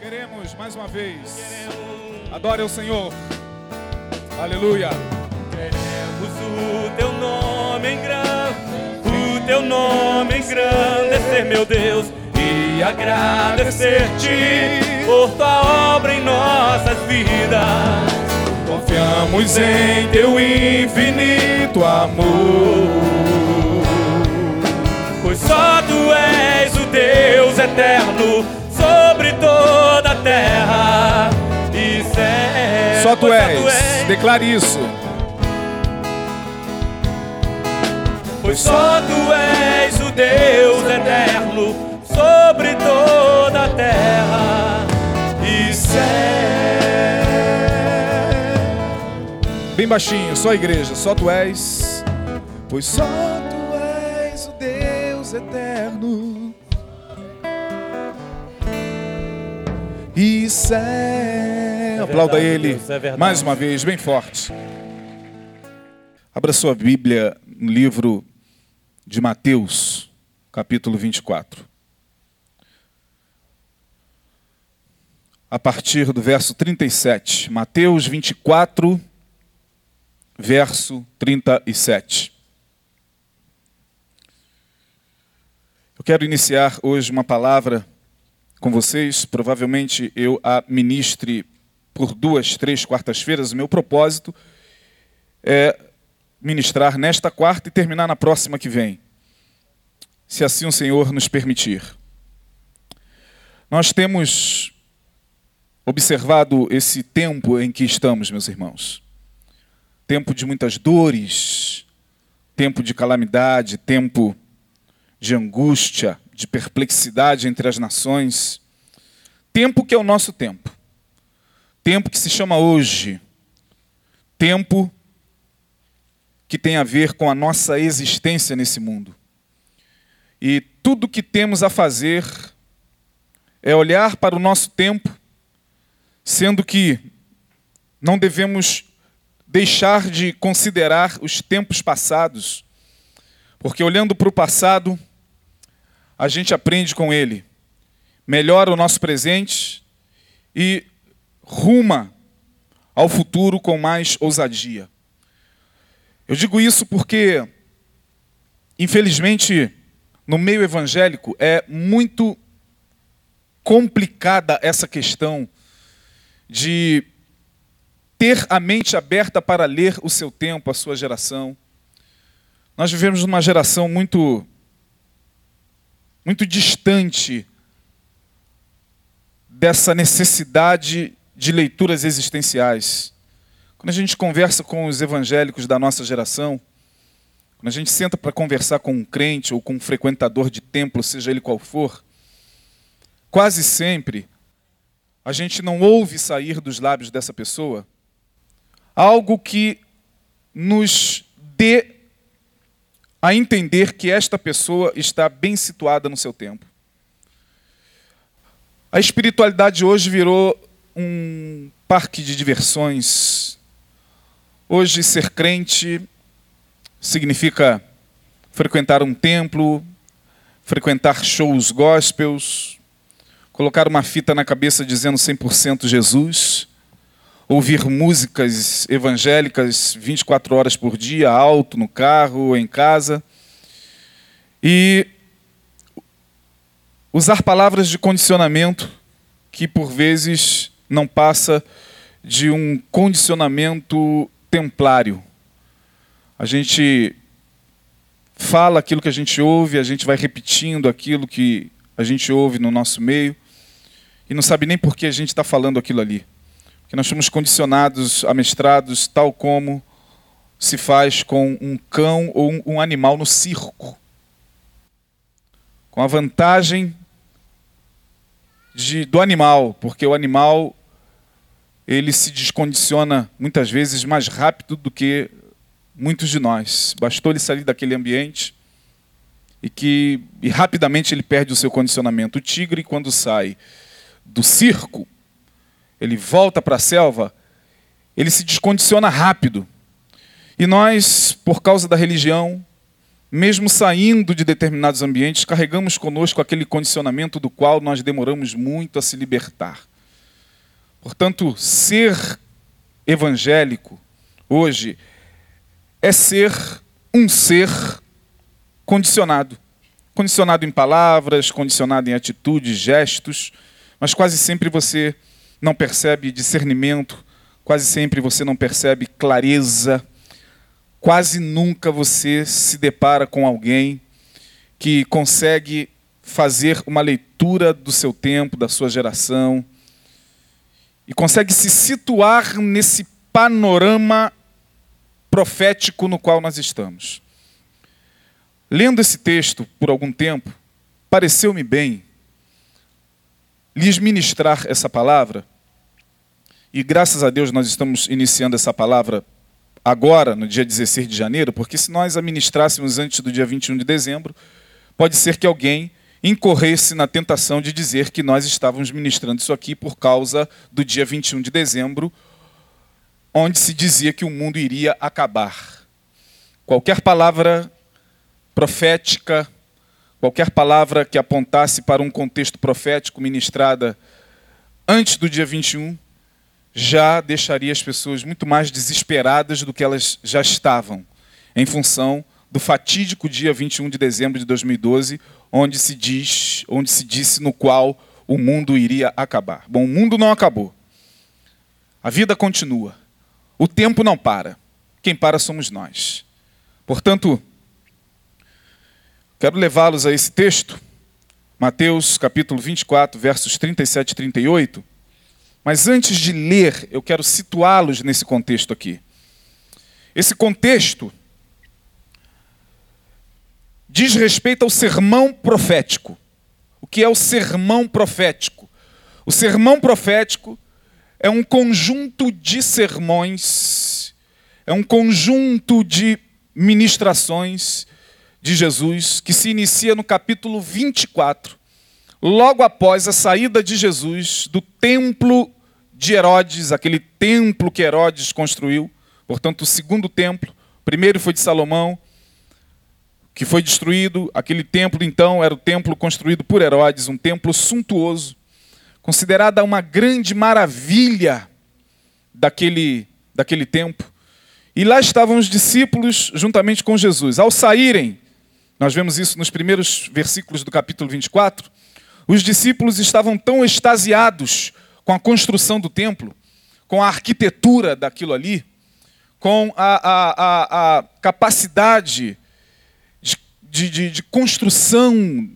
Queremos mais uma vez. Adore o Senhor. Aleluia. Queremos o teu nome em grande, o teu nome engrandecer, meu Deus, e agradecer-te por tua obra em nossas vidas. Confiamos em teu infinito amor. Pois só tu és o Deus eterno terra e céu. Só tu Pois és. Declare isso. Pois só tu és o Deus eterno sobre toda a terra e céu. Bem baixinho, só a igreja. Só tu és. Pois só E céu. Aplauda verdade, ele Deus, é mais uma vez, bem forte. Abra sua Bíblia no livro de Mateus, capítulo 24. A partir do verso 37. Mateus 24, verso 37. Eu quero iniciar hoje uma palavra com vocês. Provavelmente eu a ministre por duas, três quartas-feiras. O meu propósito é ministrar nesta quarta e terminar na próxima que vem, se assim o Senhor nos permitir. Nós temos observado esse tempo em que estamos, meus irmãos. Tempo de muitas dores, tempo de calamidade, tempo de angústia, de perplexidade entre as nações. Tempo que é o nosso tempo. Tempo que se chama hoje. Tempo que tem a ver com a nossa existência nesse mundo. E tudo que temos a fazer é olhar para o nosso tempo, sendo que não devemos deixar de considerar os tempos passados, porque olhando para o passado, a gente aprende com ele, melhora o nosso presente e ruma ao futuro com mais ousadia. Eu digo isso porque, infelizmente, no meio evangélico é muito complicada essa questão de ter a mente aberta para ler o seu tempo, a sua geração. Nós vivemos numa geração muito muito distante dessa necessidade de leituras existenciais. Quando a gente conversa com os evangélicos da nossa geração, quando a gente senta para conversar com um crente ou com um frequentador de templo, seja ele qual for, quase sempre a gente não ouve sair dos lábios dessa pessoa algo que nos dê a entender que esta pessoa está bem situada no seu tempo. A espiritualidade hoje virou um parque de diversões. Hoje, ser crente significa frequentar um templo, frequentar shows gospels, colocar uma fita na cabeça dizendo 100% Jesus, ouvir músicas evangélicas 24 horas por dia, alto, no carro, em casa, e usar palavras de condicionamento que por vezes não passa de um condicionamento templário. A gente fala aquilo que a gente ouve, a gente vai repetindo aquilo que a gente ouve no nosso meio e não sabe nem por que a gente está falando aquilo ali. Porque nós somos condicionados, amestrados, tal como se faz com um cão ou um, um animal no circo. Com a vantagem de, do animal, porque o animal ele se descondiciona muitas vezes mais rápido do que muitos de nós. Bastou ele sair daquele ambiente e que e rapidamente ele perde o seu condicionamento. O tigre, quando sai do circo, ele volta para a selva, ele se descondiciona rápido. E nós, por causa da religião, mesmo saindo de determinados ambientes, carregamos conosco aquele condicionamento do qual nós demoramos muito a se libertar. Portanto, ser evangélico hoje é ser um ser condicionado. Condicionado em palavras, condicionado em atitudes, gestos, mas quase sempre você não percebe discernimento, quase sempre você não percebe clareza, quase nunca você se depara com alguém que consegue fazer uma leitura do seu tempo, da sua geração, e consegue se situar nesse panorama profético no qual nós estamos. Lendo esse texto por algum tempo, pareceu-me bem lhes ministrar essa palavra, e graças a Deus nós estamos iniciando essa palavra agora, no dia 16 de janeiro, porque se nós a ministrássemos antes do dia 21 de dezembro, pode ser que alguém incorresse na tentação de dizer que nós estávamos ministrando isso aqui por causa do dia 21 de dezembro, onde se dizia que o mundo iria acabar. Qualquer palavra profética, qualquer palavra que apontasse para um contexto profético ministrada antes do dia 21, já deixaria as pessoas muito mais desesperadas do que elas já estavam, em função do fatídico dia 21 de dezembro de 2012, onde se diz, onde se disse no qual o mundo iria acabar. Bom, o mundo não acabou. A vida continua. O tempo não para. Quem para somos nós. Portanto, quero levá-los a esse texto, Mateus capítulo 24, versos 37 e 38. Mas antes de ler, eu quero situá-los nesse contexto aqui. Esse contexto diz respeito ao sermão profético. O que é o sermão profético? O sermão profético é um conjunto de sermões, é um conjunto de ministrações de Jesus que se inicia no capítulo 24, logo após a saída de Jesus do templo de Herodes, aquele templo que Herodes construiu, portanto, o segundo templo. O primeiro foi de Salomão, que foi destruído. Aquele templo, então, era o templo construído por Herodes, um templo suntuoso, considerada uma grande maravilha daquele, daquele tempo. E lá estavam os discípulos juntamente com Jesus. Ao saírem, nós vemos isso nos primeiros versículos do capítulo 24, os discípulos estavam tão extasiados com a construção do templo, com a arquitetura daquilo ali, com a, a, a, a capacidade de, de, de construção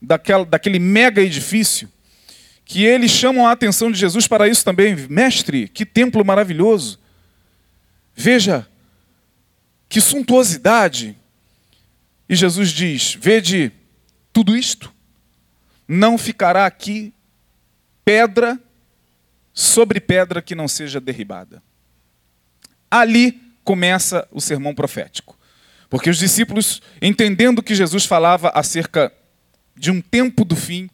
daquela, daquele mega edifício, que eles chamam a atenção de Jesus para isso também. Mestre, que templo maravilhoso! Veja, que suntuosidade! E Jesus diz: Vede tudo isto, não ficará aqui pedra sobre pedra que não seja derribada. Ali começa o sermão profético. Porque os discípulos, entendendo que Jesus falava acerca de um tempo do fim,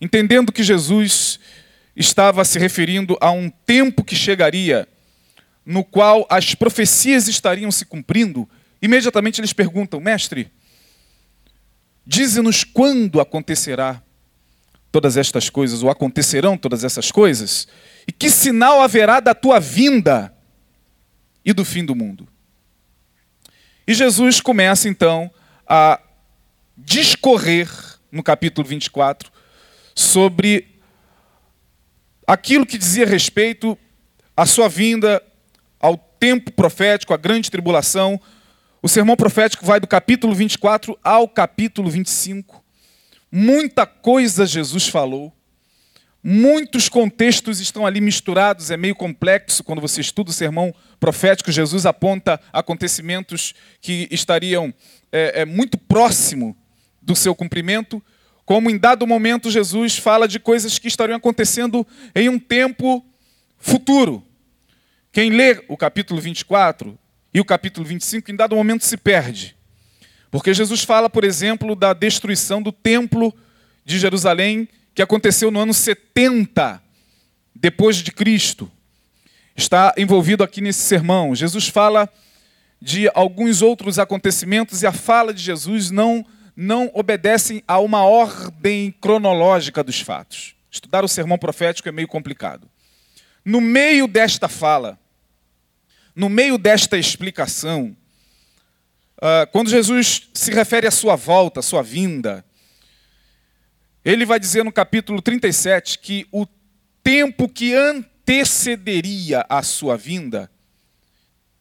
entendendo que Jesus estava se referindo a um tempo que chegaria, no qual as profecias estariam se cumprindo, imediatamente eles perguntam: Mestre, dize-nos quando acontecerá todas estas coisas, ou acontecerão todas essas coisas, e que sinal haverá da tua vinda e do fim do mundo. E Jesus começa então a discorrer no capítulo 24 sobre aquilo que dizia respeito à sua vinda, ao tempo profético, à grande tribulação. O sermão profético vai do capítulo 24 ao capítulo 25. Muita coisa Jesus falou. Muitos contextos estão ali misturados, é meio complexo quando você estuda o sermão profético. Jesus aponta acontecimentos que estariam é, é, muito próximo do seu cumprimento, como em dado momento Jesus fala de coisas que estariam acontecendo em um tempo futuro. Quem lê o capítulo 24 e o capítulo 25, em dado momento se perde. Porque Jesus fala, por exemplo, da destruição do templo de Jerusalém que aconteceu no ano 70 depois de Cristo. Está envolvido aqui nesse sermão. Jesus fala de alguns outros acontecimentos e a fala de Jesus não, não obedecem a uma ordem cronológica dos fatos. Estudar o sermão profético é meio complicado. No meio desta fala, no meio desta explicação, uh, quando Jesus se refere à sua volta, à sua vinda, ele vai dizer no capítulo 37 que o tempo que antecederia a sua vinda,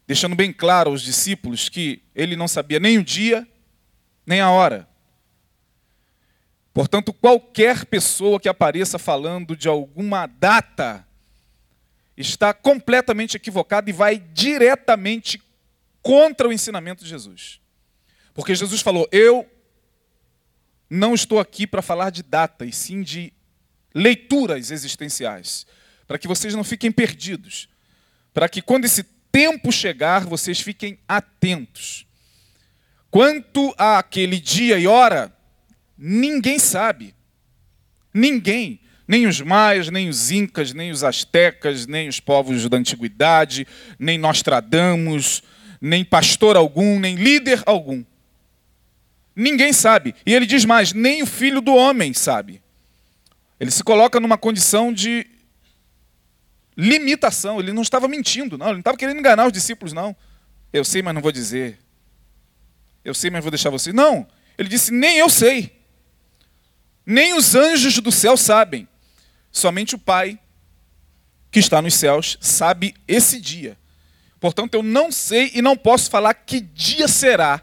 deixando bem claro aos discípulos que ele não sabia nem o dia, nem a hora. Portanto, qualquer pessoa que apareça falando de alguma data está completamente equivocada e vai diretamente contra o ensinamento de Jesus. Porque Jesus falou: Eu não estou aqui para falar de data, e sim de leituras existenciais, para que vocês não fiquem perdidos, para que quando esse tempo chegar, vocês fiquem atentos. Quanto àquele dia e hora, ninguém sabe. Ninguém. Nem os maias, nem os incas, nem os astecas, nem os povos da antiguidade, nem Nostradamus, nem pastor algum, nem líder algum. Ninguém sabe. E ele diz mais: nem o filho do homem sabe. Ele se coloca numa condição de limitação. Ele não estava mentindo, não. Ele não estava querendo enganar os discípulos, não. Eu sei, mas não vou dizer. Eu sei, mas vou deixar você. Não. Ele disse: nem eu sei. Nem os anjos do céu sabem. Somente o Pai, que está nos céus, sabe esse dia. Portanto, eu não sei e não posso falar que dia será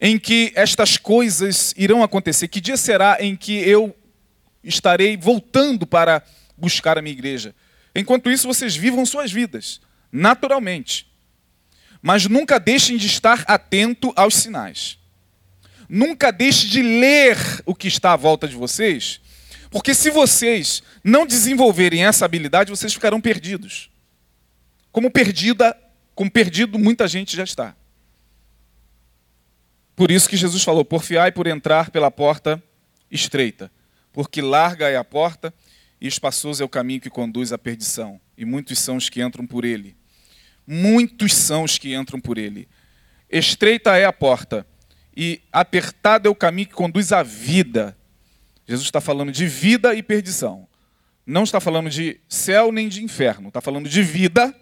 em que estas coisas irão acontecer? Que dia será em que eu estarei voltando para buscar a minha igreja? Enquanto isso, vocês vivam suas vidas, naturalmente. Mas nunca deixem de estar atento aos sinais. Nunca deixe de ler o que está à volta de vocês, porque se vocês não desenvolverem essa habilidade, vocês ficarão perdidos. Como perdida, como perdido muita gente já está. Por isso que Jesus falou: porfiai por entrar pela porta estreita, porque larga é a porta e espaçoso é o caminho que conduz à perdição, e muitos são os que entram por ele. Muitos são os que entram por ele. Estreita é a porta e apertado é o caminho que conduz à vida. Jesus está falando de vida e perdição. Não está falando de céu nem de inferno, está falando de vida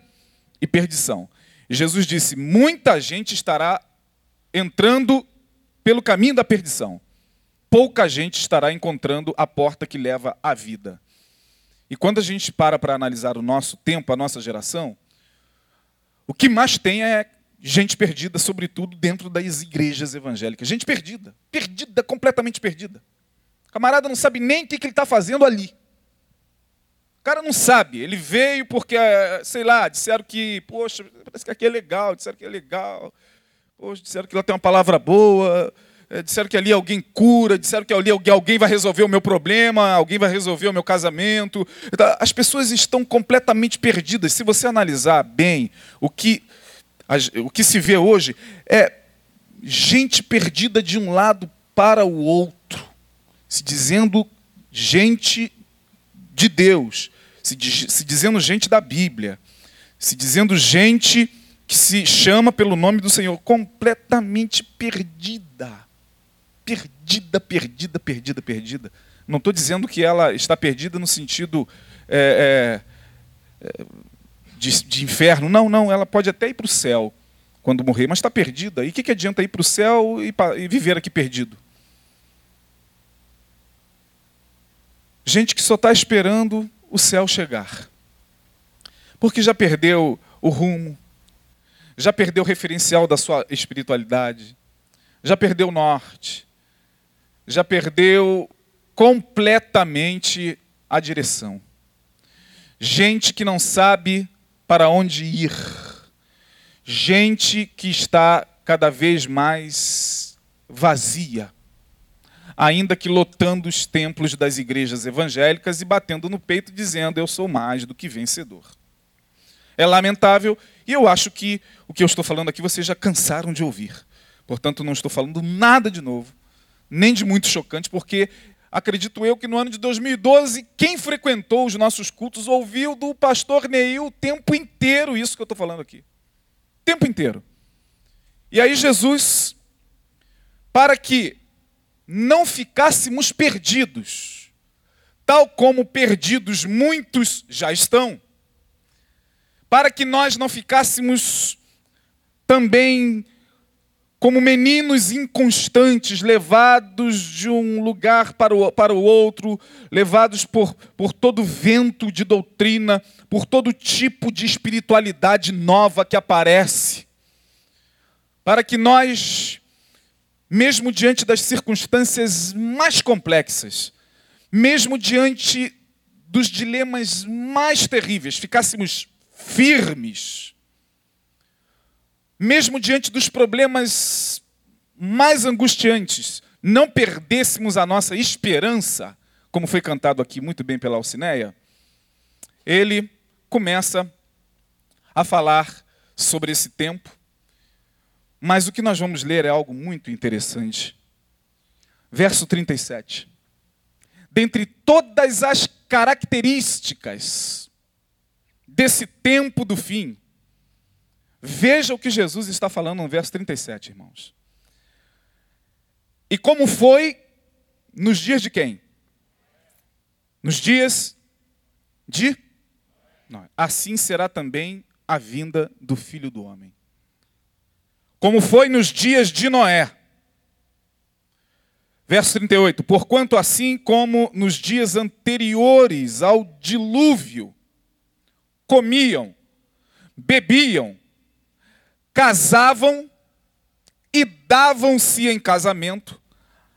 e perdição. E Jesus disse: muita gente estará entrando pelo caminho da perdição. Pouca gente estará encontrando a porta que leva à vida. E quando a gente para para analisar o nosso tempo, a nossa geração, o que mais tem é gente perdida, sobretudo dentro das igrejas evangélicas. Gente perdida, perdida, completamente perdida. O camarada não sabe nem o que ele está fazendo ali. O cara não sabe. Ele veio porque, sei lá, disseram que, poxa, parece que aqui é legal, disseram que é legal. Hoje disseram que lá tem uma palavra boa, é, disseram que ali alguém cura, disseram que ali alguém vai resolver o meu problema, alguém vai resolver o meu casamento. Então, as pessoas estão completamente perdidas. Se você analisar bem o que, o que se vê hoje, é gente perdida de um lado para o outro, se dizendo gente de Deus, se, se dizendo gente da Bíblia, se dizendo gente que se chama pelo nome do Senhor, completamente perdida. Perdida, perdida, perdida, perdida. Não estou dizendo que ela está perdida no sentido é, é, é, de, de, inferno. Não, não, ela pode até ir para o céu quando morrer, mas está perdida. E o que, que adianta ir para o céu e, e viver aqui perdido? Gente que só está esperando o céu chegar. Porque já perdeu o rumo, já perdeu o referencial da sua espiritualidade, já perdeu o norte, já perdeu completamente a direção. Gente que não sabe para onde ir, gente que está cada vez mais vazia, ainda que lotando os templos das igrejas evangélicas e batendo no peito dizendo: Eu sou mais do que vencedor. É lamentável e eu acho que o que eu estou falando aqui vocês já cansaram de ouvir. Portanto, não estou falando nada de novo, nem de muito chocante, porque acredito eu que no ano de 2012, quem frequentou os nossos cultos ouviu do pastor Neil o tempo inteiro isso que eu estou falando aqui. tempo inteiro. E aí Jesus, para que não ficássemos perdidos, tal como perdidos muitos já estão, para que nós não ficássemos também como meninos inconstantes, levados de um lugar para o, para o outro, levados por, por todo vento de doutrina, por todo tipo de espiritualidade nova que aparece, para que nós, mesmo diante das circunstâncias mais complexas, mesmo diante dos dilemas mais terríveis, ficássemos firmes mesmo diante dos problemas mais angustiantes, não perdêssemos a nossa esperança, como foi cantado aqui muito bem pela Alcineia, ele começa a falar sobre esse tempo, mas o que nós vamos ler é algo muito interessante. Verso 37. Dentre todas as características desse tempo do fim, Veja o que Jesus está falando no verso 37, irmãos. E como foi nos dias de quem? Nos dias de. Assim será também a vinda do Filho do homem. Como foi nos dias de Noé. Verso 38. Porquanto assim como nos dias anteriores ao dilúvio, comiam, bebiam, casavam e davam-se em casamento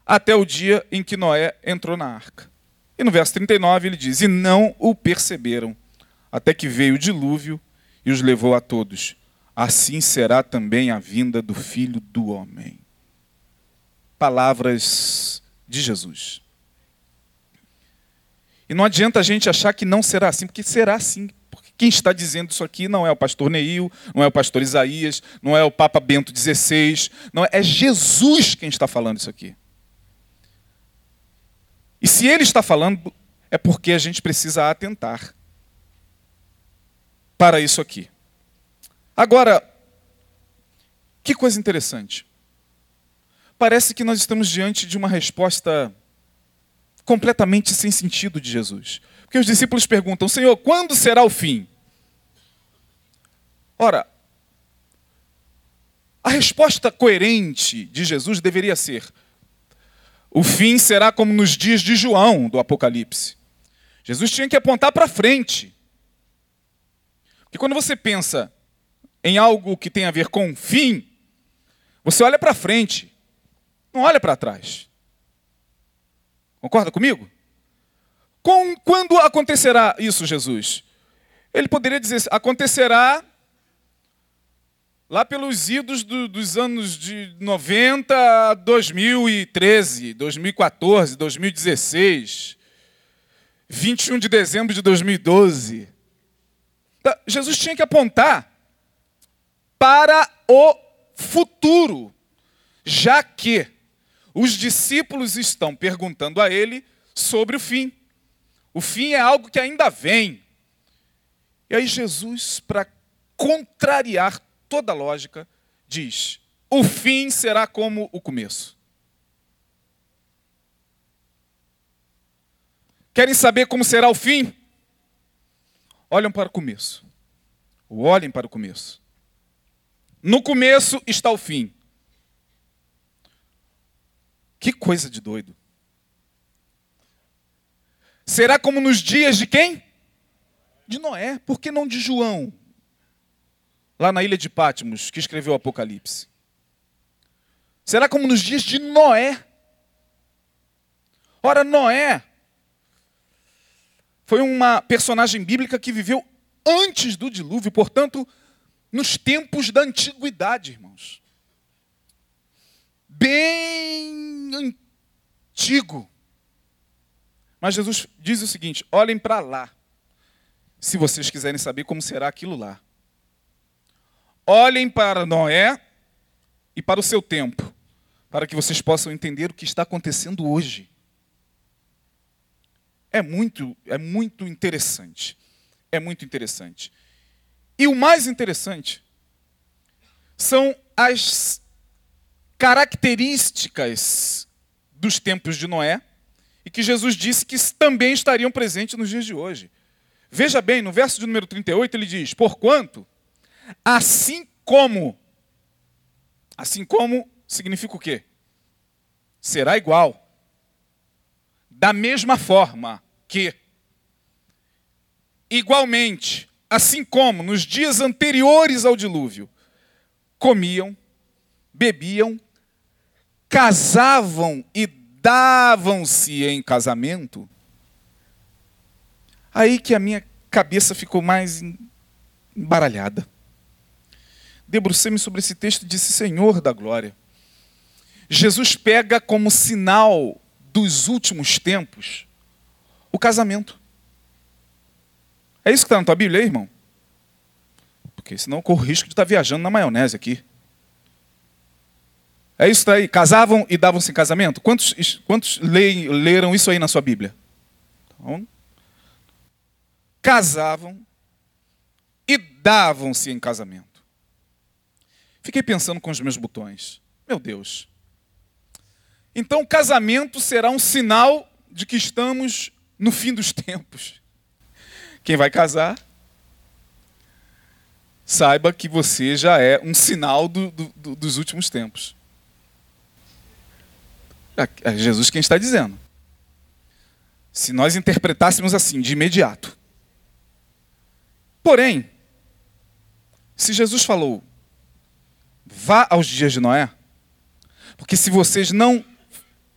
até o dia em que Noé entrou na arca. E no verso 39 ele diz: E não o perceberam, até que veio o dilúvio e os levou a todos. Assim será também a vinda do filho do homem. Palavras de Jesus. E não adianta a gente achar que não será assim, porque será assim. Quem está dizendo isso aqui não é o pastor Neil, não é o pastor Isaías, não é o Papa Bento XVI, não é, é Jesus quem está falando isso aqui. E se ele está falando, é porque a gente precisa atentar para isso aqui. Agora, que coisa interessante. Parece que nós estamos diante de uma resposta completamente sem sentido de Jesus. Porque os discípulos perguntam: Senhor, quando será o fim? Ora, a resposta coerente de Jesus deveria ser: o fim será como nos dias de João do Apocalipse. Jesus tinha que apontar para frente. Porque quando você pensa em algo que tem a ver com fim, você olha para frente, não olha para trás. Concorda comigo? Com, quando acontecerá isso, Jesus? Ele poderia dizer: acontecerá lá pelos idos do, dos anos de 90 a 2013, 2014, 2016, 21 de dezembro de 2012. Tá, Jesus tinha que apontar para o futuro, já que os discípulos estão perguntando a ele sobre o fim. O fim é algo que ainda vem. E aí Jesus, para contrariar toda lógica, diz: o fim será como o começo. Querem saber como será o fim? Olhem para o começo. Olhem para o começo. No começo está o fim. Que coisa de doido. Será como nos dias de quem? De Noé. Por que não de João? lá na ilha de Patmos, que escreveu o Apocalipse. Será como nos dias de Noé. Ora, Noé foi uma personagem bíblica que viveu antes do dilúvio, portanto, nos tempos da antiguidade, irmãos. Bem antigo. Mas Jesus diz o seguinte: olhem para lá, se vocês quiserem saber como será aquilo lá. Olhem para Noé e para o seu tempo, para que vocês possam entender o que está acontecendo hoje. É muito, é muito interessante. É muito interessante. E o mais interessante são as características dos tempos de Noé e que Jesus disse que também estariam presentes nos dias de hoje. Veja bem, no verso de número 38 ele diz: Porquanto, assim como, assim como significa o quê? Será igual. Da mesma forma que, igualmente, assim como nos dias anteriores ao dilúvio, comiam, bebiam, casavam e davam-se em casamento, aí que a minha cabeça ficou mais embaralhada. Debrucei-me sobre esse texto e disse: Senhor da glória. Jesus pega como sinal dos últimos tempos o casamento. É isso que está na tua Bíblia aí, irmão? Porque senão eu corro o risco de estar tá viajando na maionese aqui. É isso aí. Casavam e davam-se em casamento? Quantos, quantos leram isso aí na sua Bíblia? Então, casavam e davam-se em casamento. Fiquei pensando com os meus botões. Meu Deus. Então, casamento será um sinal de que estamos no fim dos tempos. Quem vai casar, saiba que você já é um sinal do, do, dos últimos tempos. É Jesus quem está dizendo. Se nós interpretássemos assim, de imediato. Porém, se Jesus falou, vá aos dias de Noé, porque se vocês não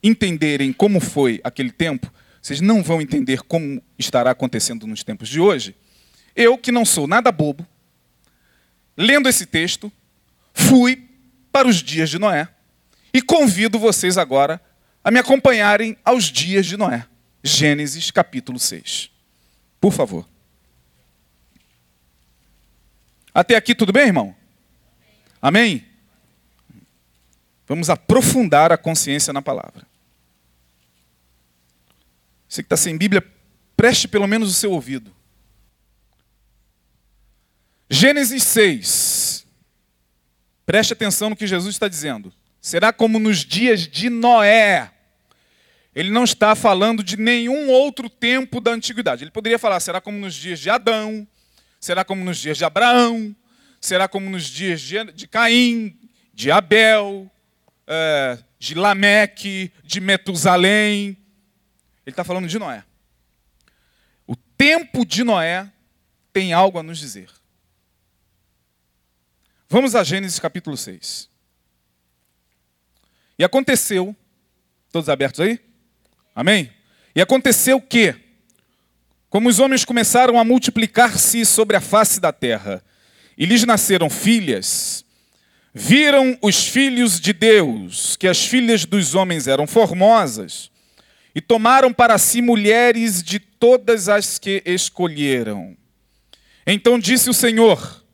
entenderem como foi aquele tempo, vocês não vão entender como estará acontecendo nos tempos de hoje. Eu, que não sou nada bobo, lendo esse texto, fui para os dias de Noé e convido vocês agora a me acompanharem aos dias de Noé. Gênesis capítulo 6. Por favor. Até aqui tudo bem, irmão? Amém? Vamos aprofundar a consciência na palavra. Você que está sem Bíblia, preste pelo menos o seu ouvido. Gênesis 6. Preste atenção no que Jesus está dizendo. Será como nos dias de Noé. Ele não está falando de nenhum outro tempo da antiguidade. Ele poderia falar, será como nos dias de Adão, será como nos dias de Abraão, será como nos dias de, Caim, de Abel, é, de Lameque, de Metusalém. Ele está falando de Noé. O tempo de Noé tem algo a nos dizer. Vamos a Gênesis capítulo 6. E aconteceu, todos abertos aí? Amém? E aconteceu que, como os homens começaram a multiplicar-se sobre a face da terra, e lhes nasceram filhas, viram os filhos de Deus que as filhas dos homens eram formosas, e tomaram para si mulheres de todas as que escolheram. Então disse o Senhor: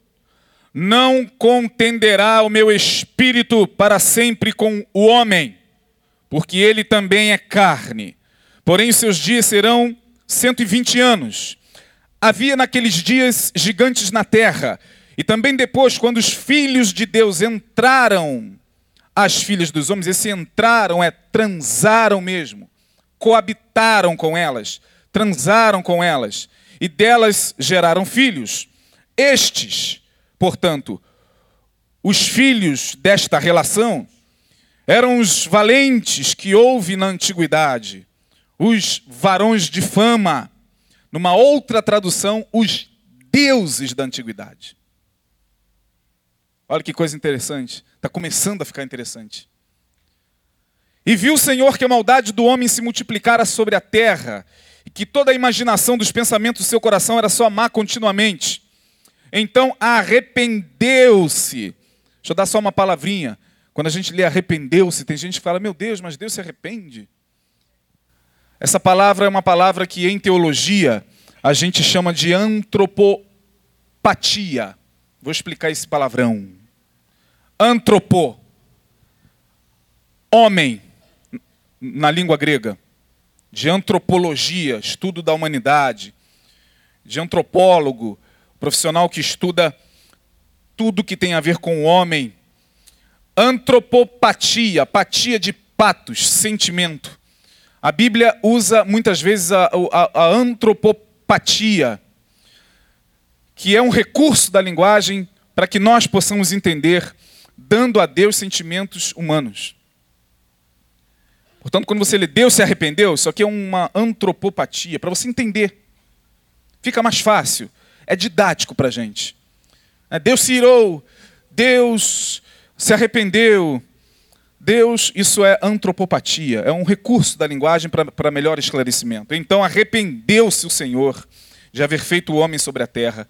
Não contenderá o meu espírito para sempre com o homem porque ele também é carne. Porém, seus dias serão 120 anos. Havia naqueles dias gigantes na terra, e também depois, quando os filhos de Deus entraram, as filhas dos homens, esse entraram é transaram mesmo, coabitaram com elas, transaram com elas, e delas geraram filhos. Estes, portanto, os filhos desta relação, eram os valentes que houve na antiguidade, os varões de fama. Numa outra tradução, os deuses da antiguidade. Olha que coisa interessante. Está começando a ficar interessante. E viu o Senhor que a maldade do homem se multiplicara sobre a terra, e que toda a imaginação dos pensamentos do seu coração era só má continuamente. Então arrependeu-se. Deixa eu dar só uma palavrinha. Quando a gente lê arrependeu-se, tem gente que fala, meu Deus, mas Deus se arrepende. Essa palavra é uma palavra que em teologia a gente chama de antropopatia. Vou explicar esse palavrão. Antropo. Homem, na língua grega. De antropologia, estudo da humanidade. De antropólogo, profissional que estuda tudo que tem a ver com o homem Antropopatia, patia de patos, sentimento. A Bíblia usa muitas vezes a, a, a antropopatia, que é um recurso da linguagem para que nós possamos entender, dando a Deus sentimentos humanos. Portanto, quando você lê Deus se arrependeu, isso aqui é uma antropopatia, para você entender. Fica mais fácil. É didático para a gente. É, Deus se irou, Deus se arrependeu. Deus, isso é antropopatia, é um recurso da linguagem para melhor esclarecimento. Então, arrependeu-se o Senhor de haver feito o homem sobre a terra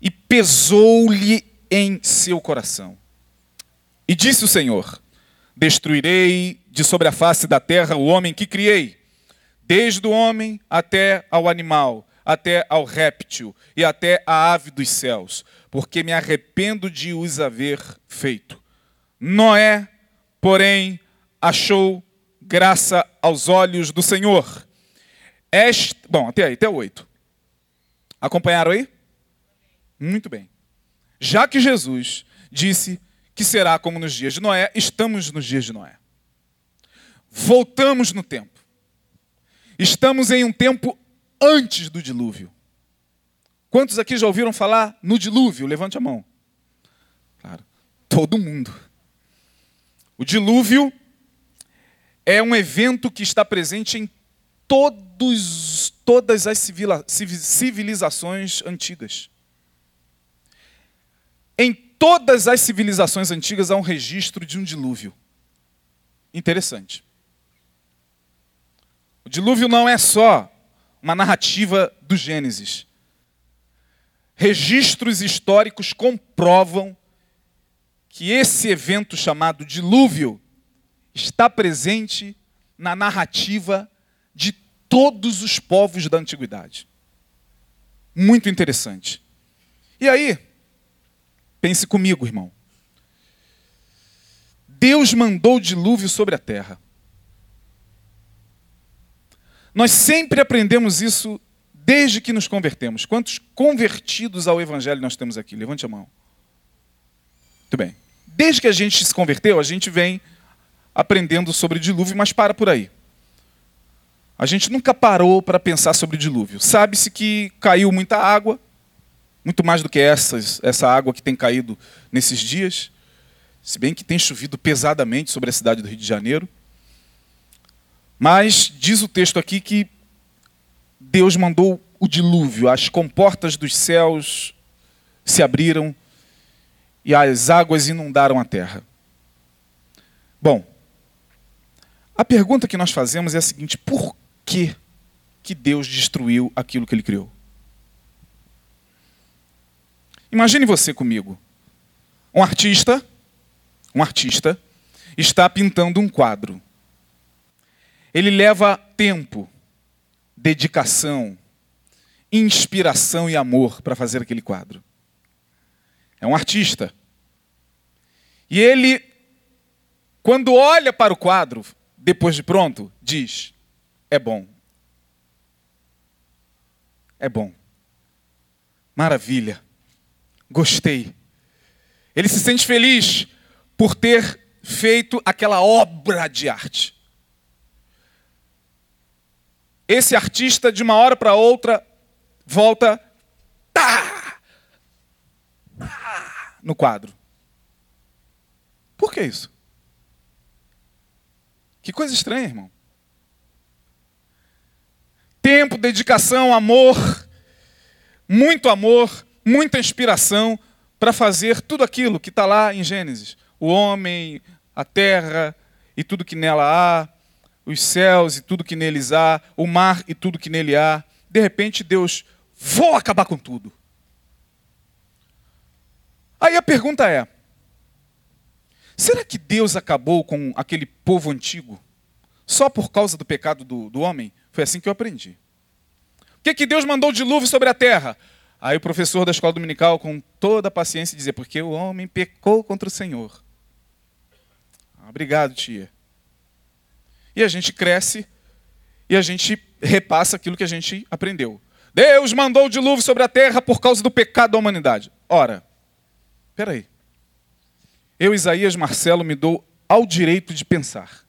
e pesou-lhe em seu coração. E disse o Senhor: Destruirei de sobre a face da terra o homem que criei, desde o homem até ao animal, até ao réptil e até à ave dos céus, porque me arrependo de os haver feito. Noé, porém, achou graça aos olhos do Senhor. Este, bom, até aí, até o 8. Acompanharam aí? Muito bem. Já que Jesus disse que será como nos dias de Noé, estamos nos dias de Noé. Voltamos no tempo. Estamos em um tempo antes do dilúvio. Quantos aqui já ouviram falar no dilúvio? Levante a mão. Claro, todo mundo. O dilúvio é um evento que está presente em todos, todas as civilizações antigas. Em todas as civilizações antigas há um registro de um dilúvio. Interessante. O dilúvio não é só uma narrativa do Gênesis. Registros históricos comprovam que esse evento chamado dilúvio está presente na narrativa de todos os povos da antiguidade. Muito interessante. E aí, pense comigo, irmão. Deus mandou dilúvio sobre a terra. Nós sempre aprendemos isso desde que nos convertemos. Quantos convertidos ao Evangelho nós temos aqui? Levante a mão. Muito bem. Desde que a gente se converteu, a gente vem aprendendo sobre dilúvio, mas para por aí. A gente nunca parou para pensar sobre dilúvio. Sabe-se que caiu muita água, muito mais do que essas, essa água que tem caído nesses dias, se bem que tem chovido pesadamente sobre a cidade do Rio de Janeiro. Mas diz o texto aqui que Deus mandou o dilúvio, as comportas dos céus se abriram e as águas inundaram a terra. Bom, a pergunta que nós fazemos é a seguinte: por que, que Deus destruiu aquilo que ele criou? Imagine você comigo. Um artista, um artista, está pintando um quadro. Ele leva tempo, dedicação, inspiração e amor para fazer aquele quadro. É um artista. E ele, quando olha para o quadro, depois de pronto, diz: é bom. É bom. Maravilha. Gostei. Ele se sente feliz por ter feito aquela obra de arte. Esse artista, de uma hora para outra, volta tá, tá, no quadro. Por que isso? Que coisa estranha, irmão. Tempo, dedicação, amor, muito amor, muita inspiração para fazer tudo aquilo que está lá em Gênesis: o homem, a terra e tudo que nela há, os céus e tudo que neles há, o mar e tudo que nele há. De repente, Deus, vou acabar com tudo. Aí a pergunta é: será que Deus acabou com aquele povo antigo só por causa do pecado do, do homem? Foi assim que eu aprendi. O que, que Deus mandou dilúvio sobre a terra? Aí o professor da escola dominical, com toda a paciência, dizia: porque o homem pecou contra o Senhor. Obrigado, tia. E a gente cresce e a gente repassa aquilo que a gente aprendeu. Deus mandou o dilúvio sobre a terra por causa do pecado da humanidade. Ora, peraí. Eu, Isaías Marcelo, me dou ao direito de pensar.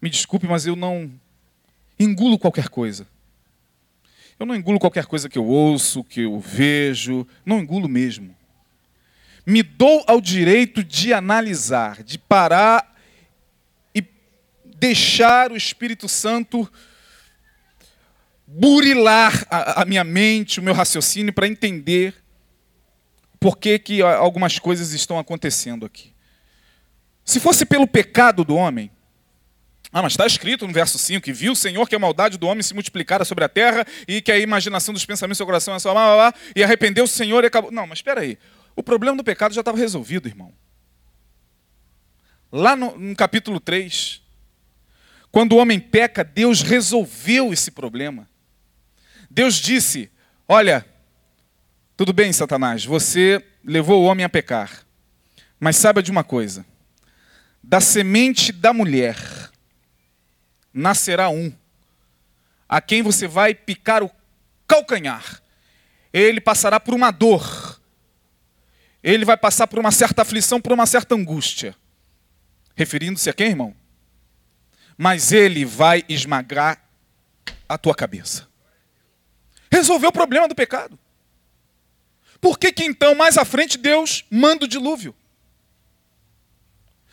Me desculpe, mas eu não engulo qualquer coisa. Eu não engulo qualquer coisa que eu ouço, que eu vejo, não engulo mesmo. Me dou ao direito de analisar, de parar deixar o Espírito Santo burilar a, a minha mente, o meu raciocínio para entender por que, que algumas coisas estão acontecendo aqui. Se fosse pelo pecado do homem, ah, mas está escrito no verso 5 que viu o Senhor que a maldade do homem se multiplicara sobre a terra e que a imaginação dos pensamentos do seu coração é só blá, blá, blá, e arrependeu o Senhor e acabou. Não, mas espera aí. O problema do pecado já estava resolvido, irmão. Lá no, no capítulo 3, quando o homem peca, Deus resolveu esse problema. Deus disse: Olha, tudo bem, Satanás, você levou o homem a pecar, mas saiba de uma coisa: da semente da mulher nascerá um, a quem você vai picar o calcanhar. Ele passará por uma dor, ele vai passar por uma certa aflição, por uma certa angústia. Referindo-se a quem, irmão? Mas ele vai esmagar a tua cabeça. Resolveu o problema do pecado. Por que, que então, mais à frente, Deus manda o dilúvio?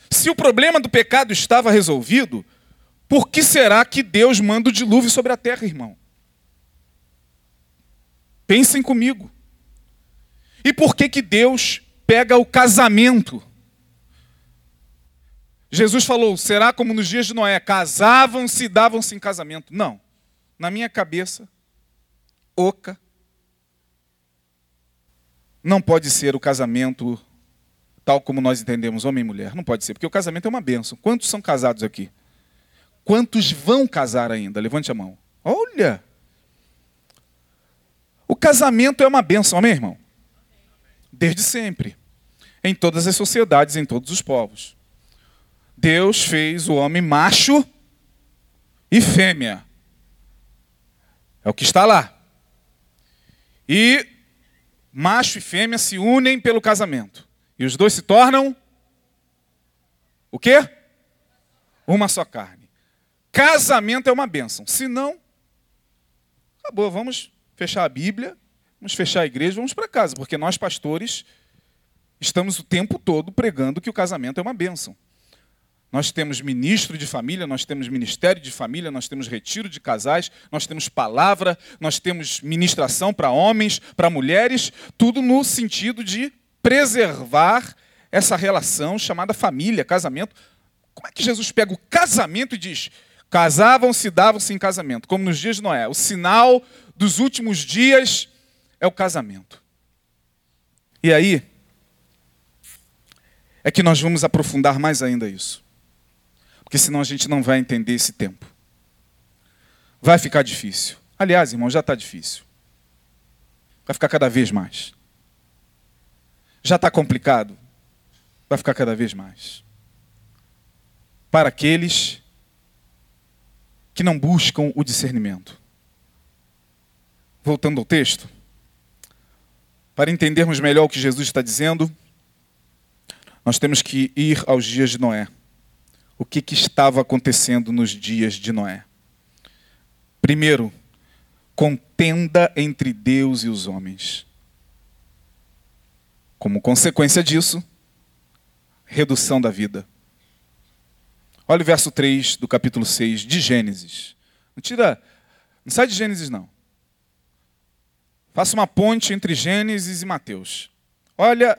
Se o problema do pecado estava resolvido, por que será que Deus manda o dilúvio sobre a terra, irmão? Pensem comigo. E por que que Deus pega o casamento? Jesus falou: será como nos dias de Noé, casavam-se e davam-se em casamento. Não. Na minha cabeça, oca, não pode ser o casamento tal como nós entendemos, homem e mulher. Não pode ser, porque o casamento é uma bênção. Quantos são casados aqui? Quantos vão casar ainda? Levante a mão. Olha! O casamento é uma bênção, amém, irmão? Desde sempre. Em todas as sociedades, em todos os povos. Deus fez o homem macho e fêmea. É o que está lá. E macho e fêmea se unem pelo casamento. E os dois se tornam o quê? Uma só carne. Casamento é uma bênção. Se não, acabou. Vamos fechar a Bíblia, vamos fechar a igreja, vamos para casa, porque nós, pastores, estamos o tempo todo pregando que o casamento é uma bênção. Nós temos ministro de família, nós temos ministério de família, nós temos retiro de casais, nós temos palavra, nós temos ministração para homens, para mulheres, tudo no sentido de preservar essa relação chamada família, casamento. Como é que Jesus pega o casamento e diz: Casavam-se, davam-se em casamento, como nos dias de Noé. O sinal dos últimos dias é o casamento. E aí é que nós vamos aprofundar mais ainda isso. Porque senão a gente não vai entender esse tempo. Vai ficar difícil. Aliás, irmão, já está difícil. Vai ficar cada vez mais. Já está complicado. Vai ficar cada vez mais. Para aqueles que não buscam o discernimento. Voltando ao texto, para entendermos melhor o que Jesus está dizendo, nós temos que ir aos dias de Noé. O que, que estava acontecendo nos dias de Noé? Primeiro, contenda entre Deus e os homens. Como consequência disso, redução da vida. Olha o verso 3 do capítulo 6 de Gênesis. Não tira, não sai de Gênesis não. Faça uma ponte entre Gênesis e Mateus. Olha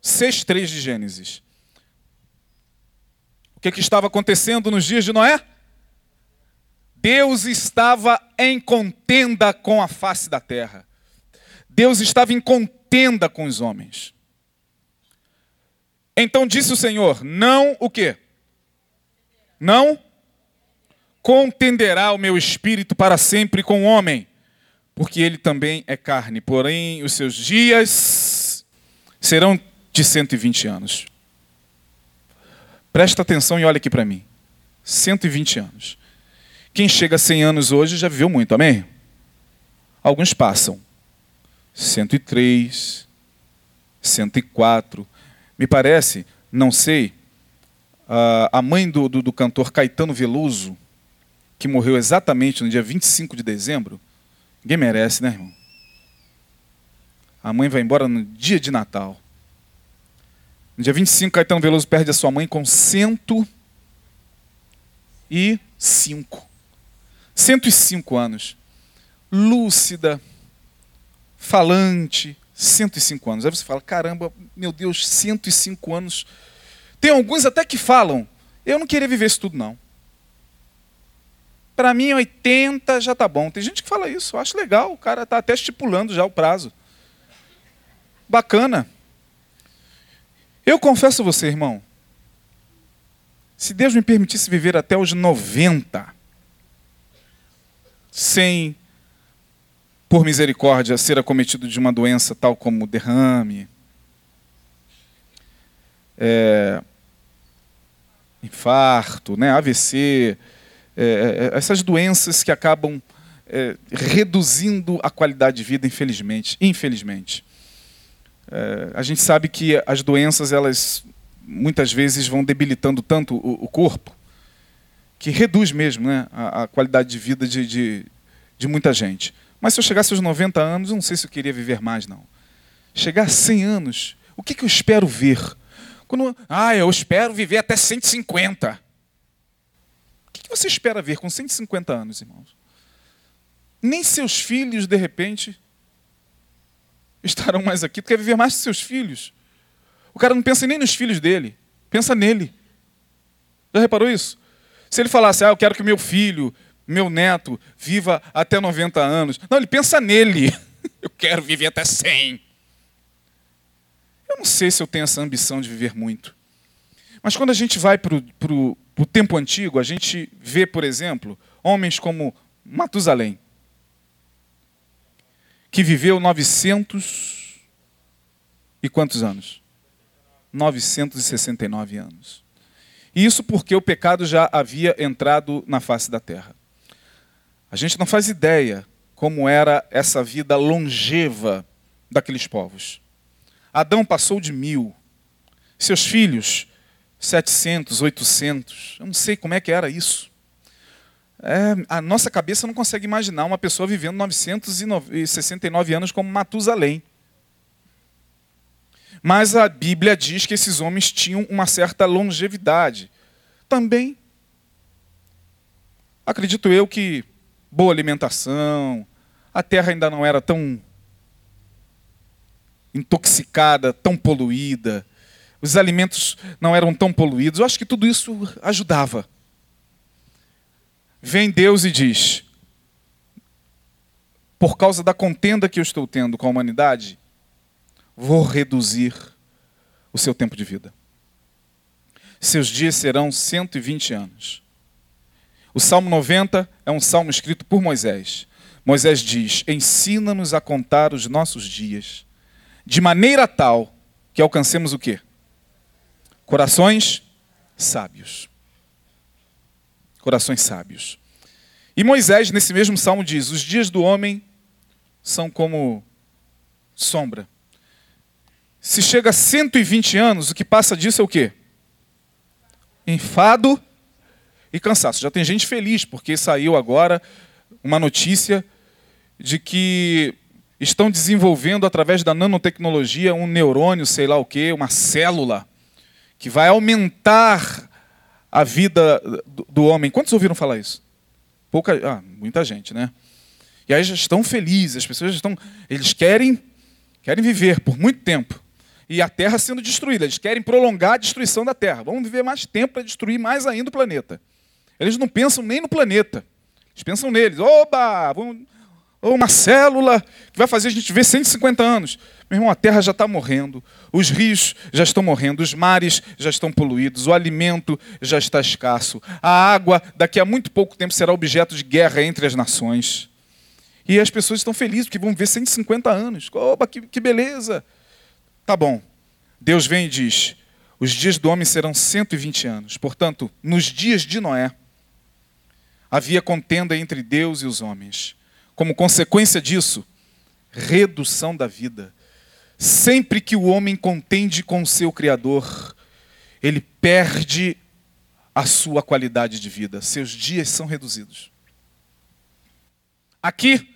6:3 de Gênesis. O que, que estava acontecendo nos dias de Noé? Deus estava em contenda com a face da terra. Deus estava em contenda com os homens. Então disse o Senhor: Não o quê? não contenderá o meu espírito para sempre com o homem, porque ele também é carne, porém os seus dias serão de 120 anos. Presta atenção e olha aqui para mim. 120 anos. Quem chega a 100 anos hoje já viveu muito, amém? Alguns passam. 103, 104. Me parece, não sei, a mãe do, do, do cantor Caetano Veloso, que morreu exatamente no dia 25 de dezembro, ninguém merece, né, irmão? A mãe vai embora no dia de Natal. No dia 25, Caetano Veloso perde a sua mãe com 105. 105 anos. Lúcida, falante, 105 anos. Aí você fala: caramba, meu Deus, 105 anos. Tem alguns até que falam: eu não queria viver isso tudo, não. Para mim, 80 já tá bom. Tem gente que fala isso, eu acho legal, o cara está até estipulando já o prazo. Bacana. Eu confesso a você, irmão, se Deus me permitisse viver até os 90, sem, por misericórdia, ser acometido de uma doença tal como derrame, é, infarto, né, AVC, é, é, essas doenças que acabam é, reduzindo a qualidade de vida, infelizmente. Infelizmente. É, a gente sabe que as doenças, elas muitas vezes vão debilitando tanto o, o corpo, que reduz mesmo né, a, a qualidade de vida de, de, de, muita gente. Mas se eu chegasse aos 90 anos, eu não sei se eu queria viver mais, não. Chegar a 100 anos, o que, que eu espero ver? Quando, ah, eu espero viver até 150. O que, que você espera ver com 150 anos, irmãos? Nem seus filhos, de repente, estarão mais aqui. Tu quer viver mais que seus filhos. O cara não pensa nem nos filhos dele, pensa nele. Já reparou isso? Se ele falasse, ah, eu quero que meu filho, meu neto, viva até 90 anos. Não, ele pensa nele. Eu quero viver até 100. Eu não sei se eu tenho essa ambição de viver muito. Mas quando a gente vai para o tempo antigo, a gente vê, por exemplo, homens como Matusalém que viveu 900 e quantos anos? 969 anos. E isso porque o pecado já havia entrado na face da terra. A gente não faz ideia como era essa vida longeva daqueles povos. Adão passou de mil, seus filhos, 700, 800, eu não sei como é que era isso. É, a nossa cabeça não consegue imaginar uma pessoa vivendo 969 anos como Matusalém. Mas a Bíblia diz que esses homens tinham uma certa longevidade. Também, acredito eu que boa alimentação, a terra ainda não era tão intoxicada, tão poluída, os alimentos não eram tão poluídos. Eu acho que tudo isso ajudava vem Deus e diz: por causa da contenda que eu estou tendo com a humanidade, vou reduzir o seu tempo de vida. Seus dias serão 120 anos. O Salmo 90 é um salmo escrito por Moisés. Moisés diz: Ensina-nos a contar os nossos dias, de maneira tal que alcancemos o quê? Corações sábios corações sábios. E Moisés, nesse mesmo salmo, diz: Os dias do homem são como sombra. Se chega a 120 anos, o que passa disso é o quê? Enfado e cansaço. Já tem gente feliz, porque saiu agora uma notícia de que estão desenvolvendo, através da nanotecnologia, um neurônio, sei lá o quê, uma célula, que vai aumentar a vida do homem. Quantos ouviram falar isso? Pouca, ah, muita gente, né? E aí já estão felizes, as pessoas já estão, eles querem, querem viver por muito tempo. E a Terra sendo destruída, eles querem prolongar a destruição da Terra. Vamos viver mais tempo para destruir mais ainda o planeta. Eles não pensam nem no planeta. Eles pensam neles. Oba, vamos uma célula que vai fazer a gente ver 150 anos. Meu irmão, a terra já está morrendo, os rios já estão morrendo, os mares já estão poluídos, o alimento já está escasso, a água daqui a muito pouco tempo será objeto de guerra entre as nações. E as pessoas estão felizes porque vão ver 150 anos. Oba, que, que beleza! Tá bom. Deus vem e diz: os dias do homem serão 120 anos. Portanto, nos dias de Noé, havia contenda entre Deus e os homens. Como consequência disso, redução da vida. Sempre que o homem contende com o seu Criador, ele perde a sua qualidade de vida, seus dias são reduzidos. Aqui,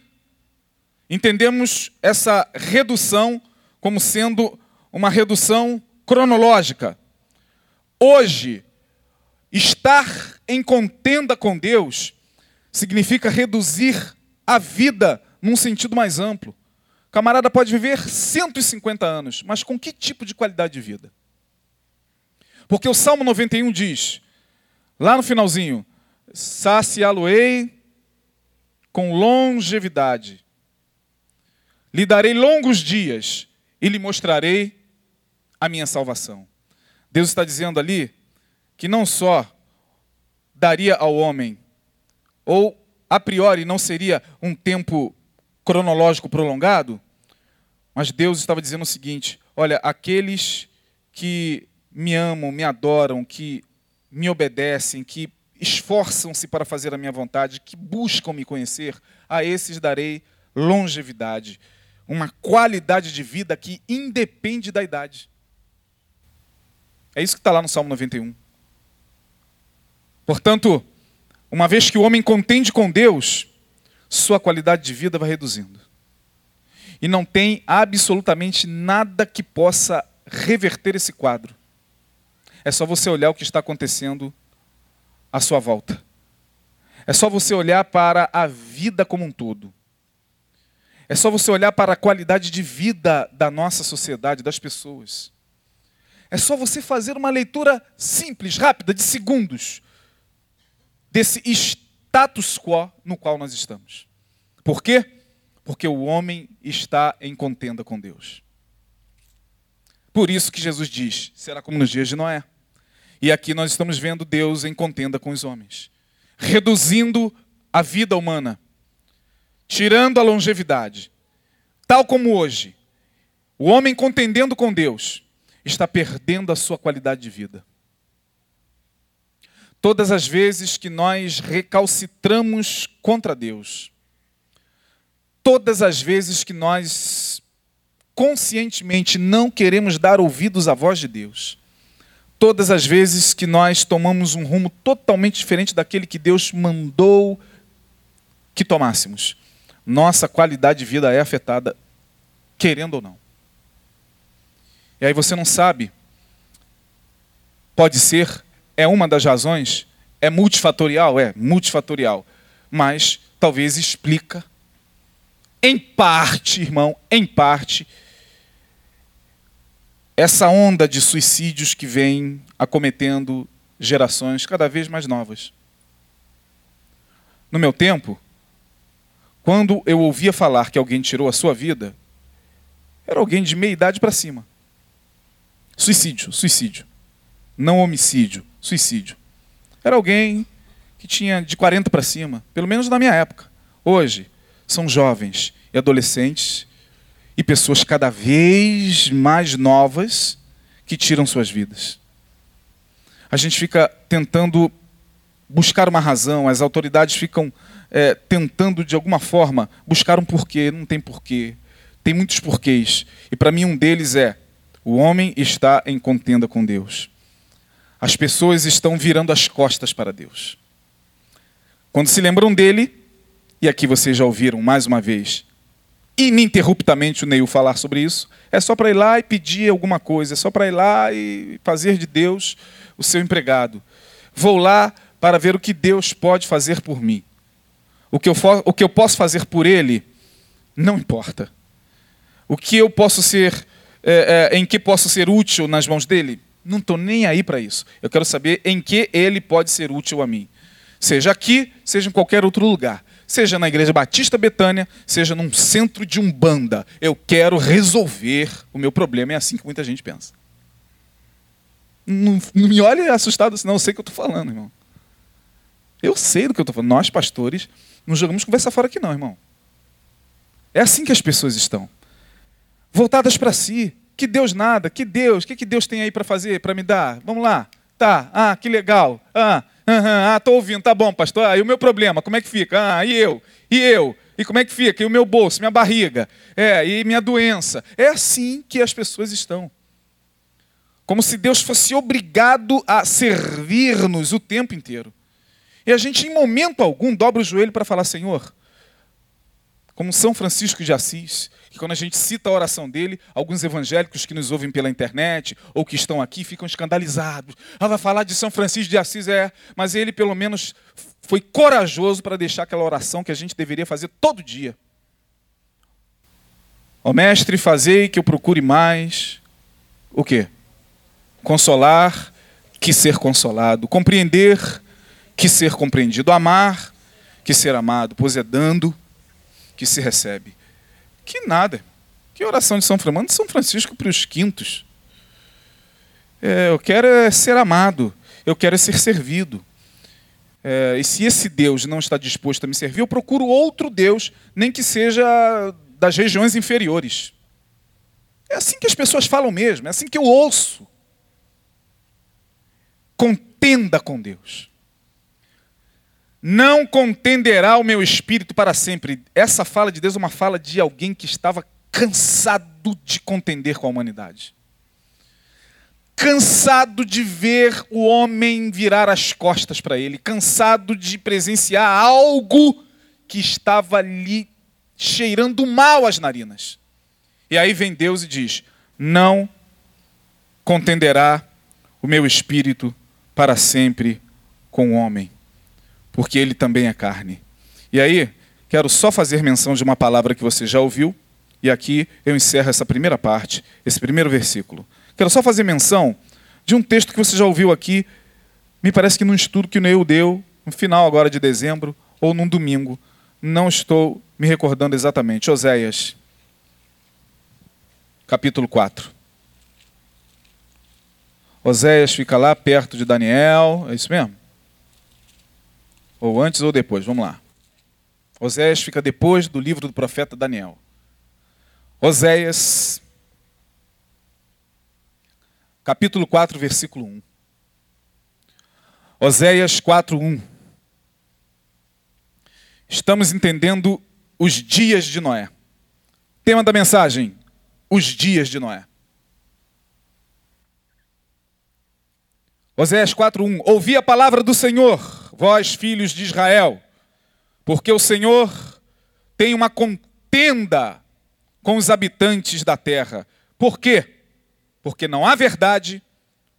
entendemos essa redução como sendo uma redução cronológica. Hoje, estar em contenda com Deus significa reduzir a vida num sentido mais amplo. Camarada pode viver 150 anos, mas com que tipo de qualidade de vida? Porque o Salmo 91 diz, lá no finalzinho, saciá-lo-ei com longevidade, lhe darei longos dias e lhe mostrarei a minha salvação. Deus está dizendo ali que não só daria ao homem, ou a priori não seria um tempo cronológico prolongado, mas Deus estava dizendo o seguinte: olha, aqueles que me amam, me adoram, que me obedecem, que esforçam-se para fazer a minha vontade, que buscam me conhecer, a esses darei longevidade, uma qualidade de vida que independe da idade. É isso que está lá no Salmo 91. Portanto, uma vez que o homem contende com Deus, sua qualidade de vida vai reduzindo. E não tem absolutamente nada que possa reverter esse quadro. É só você olhar o que está acontecendo à sua volta. É só você olhar para a vida como um todo. É só você olhar para a qualidade de vida da nossa sociedade, das pessoas. É só você fazer uma leitura simples, rápida, de segundos, desse status quo no qual nós estamos. Por quê? Porque o homem está em contenda com Deus. Por isso que Jesus diz: será como nos dias de Noé. E aqui nós estamos vendo Deus em contenda com os homens, reduzindo a vida humana, tirando a longevidade. Tal como hoje, o homem contendendo com Deus está perdendo a sua qualidade de vida. Todas as vezes que nós recalcitramos contra Deus, todas as vezes que nós conscientemente não queremos dar ouvidos à voz de Deus, todas as vezes que nós tomamos um rumo totalmente diferente daquele que Deus mandou que tomássemos, nossa qualidade de vida é afetada, querendo ou não. E aí você não sabe, pode ser é uma das razões? É multifatorial? É, multifatorial. Mas talvez explica, em parte, irmão, em parte, essa onda de suicídios que vem acometendo gerações cada vez mais novas. No meu tempo, quando eu ouvia falar que alguém tirou a sua vida, era alguém de meia idade para cima. Suicídio, suicídio. Não homicídio, suicídio. Era alguém que tinha de 40 para cima, pelo menos na minha época. Hoje, são jovens e adolescentes e pessoas cada vez mais novas que tiram suas vidas. A gente fica tentando buscar uma razão, as autoridades ficam é, tentando, de alguma forma, buscar um porquê. Não tem porquê. Tem muitos porquês. E para mim, um deles é: o homem está em contenda com Deus as pessoas estão virando as costas para Deus. Quando se lembram dele, e aqui vocês já ouviram mais uma vez, ininterruptamente o Neil falar sobre isso, é só para ir lá e pedir alguma coisa, é só para ir lá e fazer de Deus o seu empregado. Vou lá para ver o que Deus pode fazer por mim. O que eu, o que eu posso fazer por ele, não importa. O que eu posso ser, é, é, em que posso ser útil nas mãos dele, não estou nem aí para isso. Eu quero saber em que ele pode ser útil a mim. Seja aqui, seja em qualquer outro lugar. Seja na Igreja Batista Betânia, seja num centro de umbanda. Eu quero resolver o meu problema. É assim que muita gente pensa. Não, não me olhe assustado, senão eu sei o que eu estou falando, irmão. Eu sei do que eu estou falando. Nós, pastores, não jogamos conversa fora aqui, não, irmão. É assim que as pessoas estão. Voltadas para si. Que Deus nada, que Deus, o que, que Deus tem aí para fazer, para me dar? Vamos lá. Tá, ah, que legal. Ah, Ah, tô ouvindo, tá bom, pastor. Ah, e o meu problema, como é que fica? Ah, e eu? E eu? E como é que fica? E o meu bolso, minha barriga? É, e minha doença? É assim que as pessoas estão. Como se Deus fosse obrigado a servir-nos o tempo inteiro. E a gente, em momento algum, dobra o joelho para falar: Senhor, como São Francisco de Assis, que quando a gente cita a oração dele, alguns evangélicos que nos ouvem pela internet ou que estão aqui ficam escandalizados. Ah, vai falar de São Francisco de Assis, é, mas ele pelo menos foi corajoso para deixar aquela oração que a gente deveria fazer todo dia. Ó mestre, fazei que eu procure mais o quê? Consolar que ser consolado, compreender que ser compreendido, amar que ser amado, pois é dando que se recebe. Que nada. Que oração de São Francisco? de São Francisco para os quintos. É, eu quero é ser amado, eu quero é ser servido. É, e se esse Deus não está disposto a me servir, eu procuro outro Deus, nem que seja das regiões inferiores. É assim que as pessoas falam mesmo, é assim que eu ouço. Contenda com Deus. Não contenderá o meu espírito para sempre. Essa fala de Deus é uma fala de alguém que estava cansado de contender com a humanidade. Cansado de ver o homem virar as costas para ele, cansado de presenciar algo que estava ali cheirando mal às narinas. E aí vem Deus e diz: Não contenderá o meu espírito para sempre com o homem, porque ele também é carne. E aí, quero só fazer menção de uma palavra que você já ouviu, e aqui eu encerro essa primeira parte, esse primeiro versículo. Quero só fazer menção de um texto que você já ouviu aqui, me parece que num estudo que o Neil deu, no final agora de dezembro, ou num domingo, não estou me recordando exatamente. Oséias, capítulo 4. Oséias fica lá perto de Daniel, é isso mesmo? Ou antes ou depois, vamos lá. Oséias fica depois do livro do profeta Daniel. Oséias, capítulo 4, versículo 1. Oséias 4, 1. Estamos entendendo os dias de Noé. Tema da mensagem: os dias de Noé. Oséias 4:1 Ouvi a palavra do Senhor, vós filhos de Israel, porque o Senhor tem uma contenda com os habitantes da terra. Por quê? Porque não há verdade,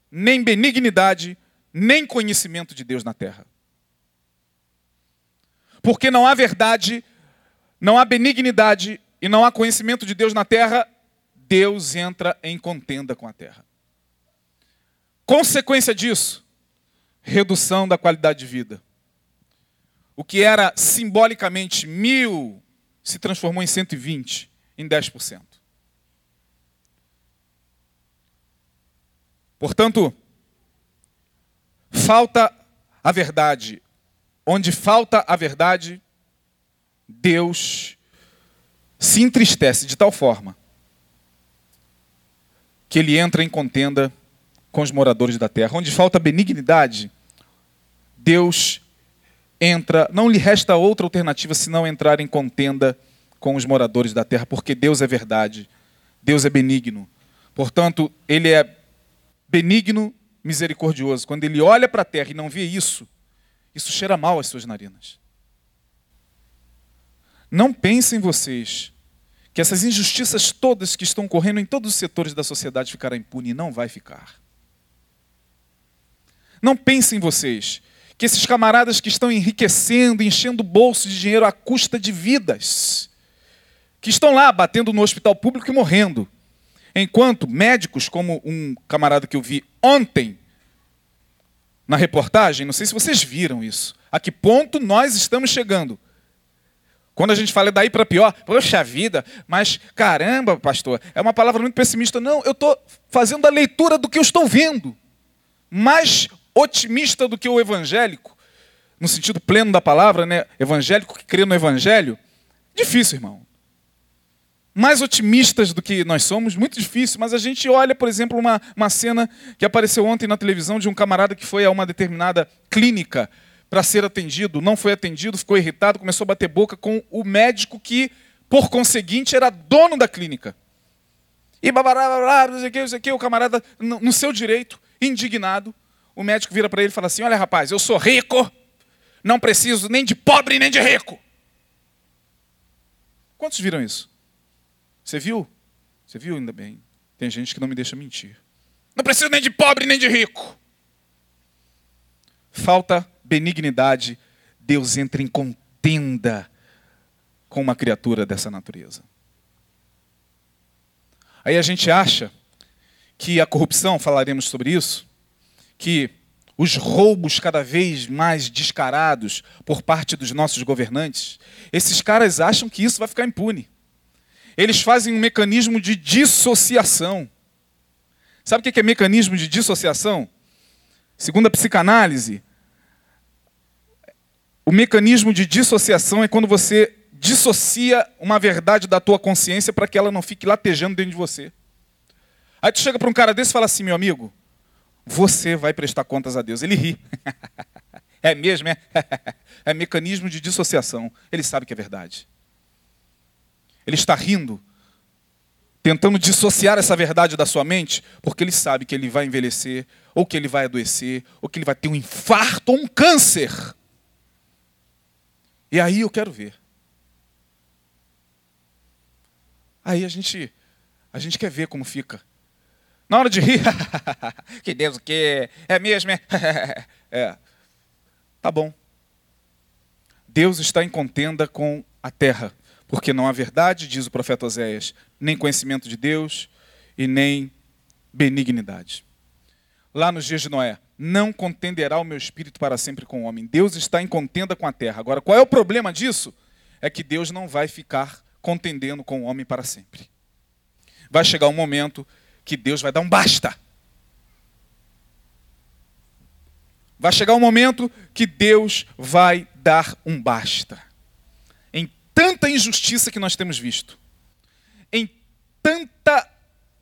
nem benignidade, nem conhecimento de Deus na terra. Porque não há verdade, não há benignidade e não há conhecimento de Deus na terra, Deus entra em contenda com a terra. Consequência disso, redução da qualidade de vida. O que era simbolicamente mil se transformou em 120, em 10%. Portanto, falta a verdade. Onde falta a verdade, Deus se entristece de tal forma que ele entra em contenda com os moradores da terra. Onde falta benignidade, Deus entra, não lhe resta outra alternativa senão entrar em contenda com os moradores da terra, porque Deus é verdade, Deus é benigno. Portanto, ele é benigno, misericordioso. Quando ele olha para a terra e não vê isso, isso cheira mal às suas narinas. Não pensem vocês que essas injustiças todas que estão correndo em todos os setores da sociedade ficará impune, não vai ficar. Não pensem vocês que esses camaradas que estão enriquecendo, enchendo o bolso de dinheiro à custa de vidas, que estão lá batendo no hospital público e morrendo, enquanto médicos, como um camarada que eu vi ontem na reportagem, não sei se vocês viram isso, a que ponto nós estamos chegando. Quando a gente fala daí para pior, poxa vida, mas caramba, pastor, é uma palavra muito pessimista. Não, eu estou fazendo a leitura do que eu estou vendo. Mas otimista do que o evangélico, no sentido pleno da palavra, né? evangélico que crê no evangelho, difícil, irmão. mais otimistas do que nós somos, muito difícil, mas a gente olha, por exemplo, uma, uma cena que apareceu ontem na televisão de um camarada que foi a uma determinada clínica para ser atendido, não foi atendido, ficou irritado, começou a bater boca com o médico que, por conseguinte, era dono da clínica. E babará, não sei o que, não sei o que, o camarada, no, no seu direito, indignado, o médico vira para ele e fala assim: Olha, rapaz, eu sou rico, não preciso nem de pobre nem de rico. Quantos viram isso? Você viu? Você viu ainda bem. Tem gente que não me deixa mentir. Não preciso nem de pobre nem de rico. Falta benignidade. Deus entra em contenda com uma criatura dessa natureza. Aí a gente acha que a corrupção, falaremos sobre isso, que os roubos cada vez mais descarados por parte dos nossos governantes, esses caras acham que isso vai ficar impune. Eles fazem um mecanismo de dissociação. Sabe o que é mecanismo de dissociação? Segundo a psicanálise, o mecanismo de dissociação é quando você dissocia uma verdade da tua consciência para que ela não fique latejando dentro de você. Aí tu chega para um cara desse e fala assim, meu amigo, você vai prestar contas a Deus. Ele ri. É mesmo, é? É mecanismo de dissociação. Ele sabe que é verdade. Ele está rindo, tentando dissociar essa verdade da sua mente, porque ele sabe que ele vai envelhecer, ou que ele vai adoecer, ou que ele vai ter um infarto ou um câncer. E aí eu quero ver. Aí a gente, a gente quer ver como fica. Na hora de rir, que Deus o quê? É mesmo, é? é. Tá bom. Deus está em contenda com a terra, porque não há verdade, diz o profeta Oséias, nem conhecimento de Deus e nem benignidade. Lá nos dias de Noé, não contenderá o meu espírito para sempre com o homem. Deus está em contenda com a terra. Agora, qual é o problema disso? É que Deus não vai ficar contendendo com o homem para sempre. Vai chegar um momento que Deus vai dar um basta. Vai chegar um momento que Deus vai dar um basta. Em tanta injustiça que nós temos visto, em tanta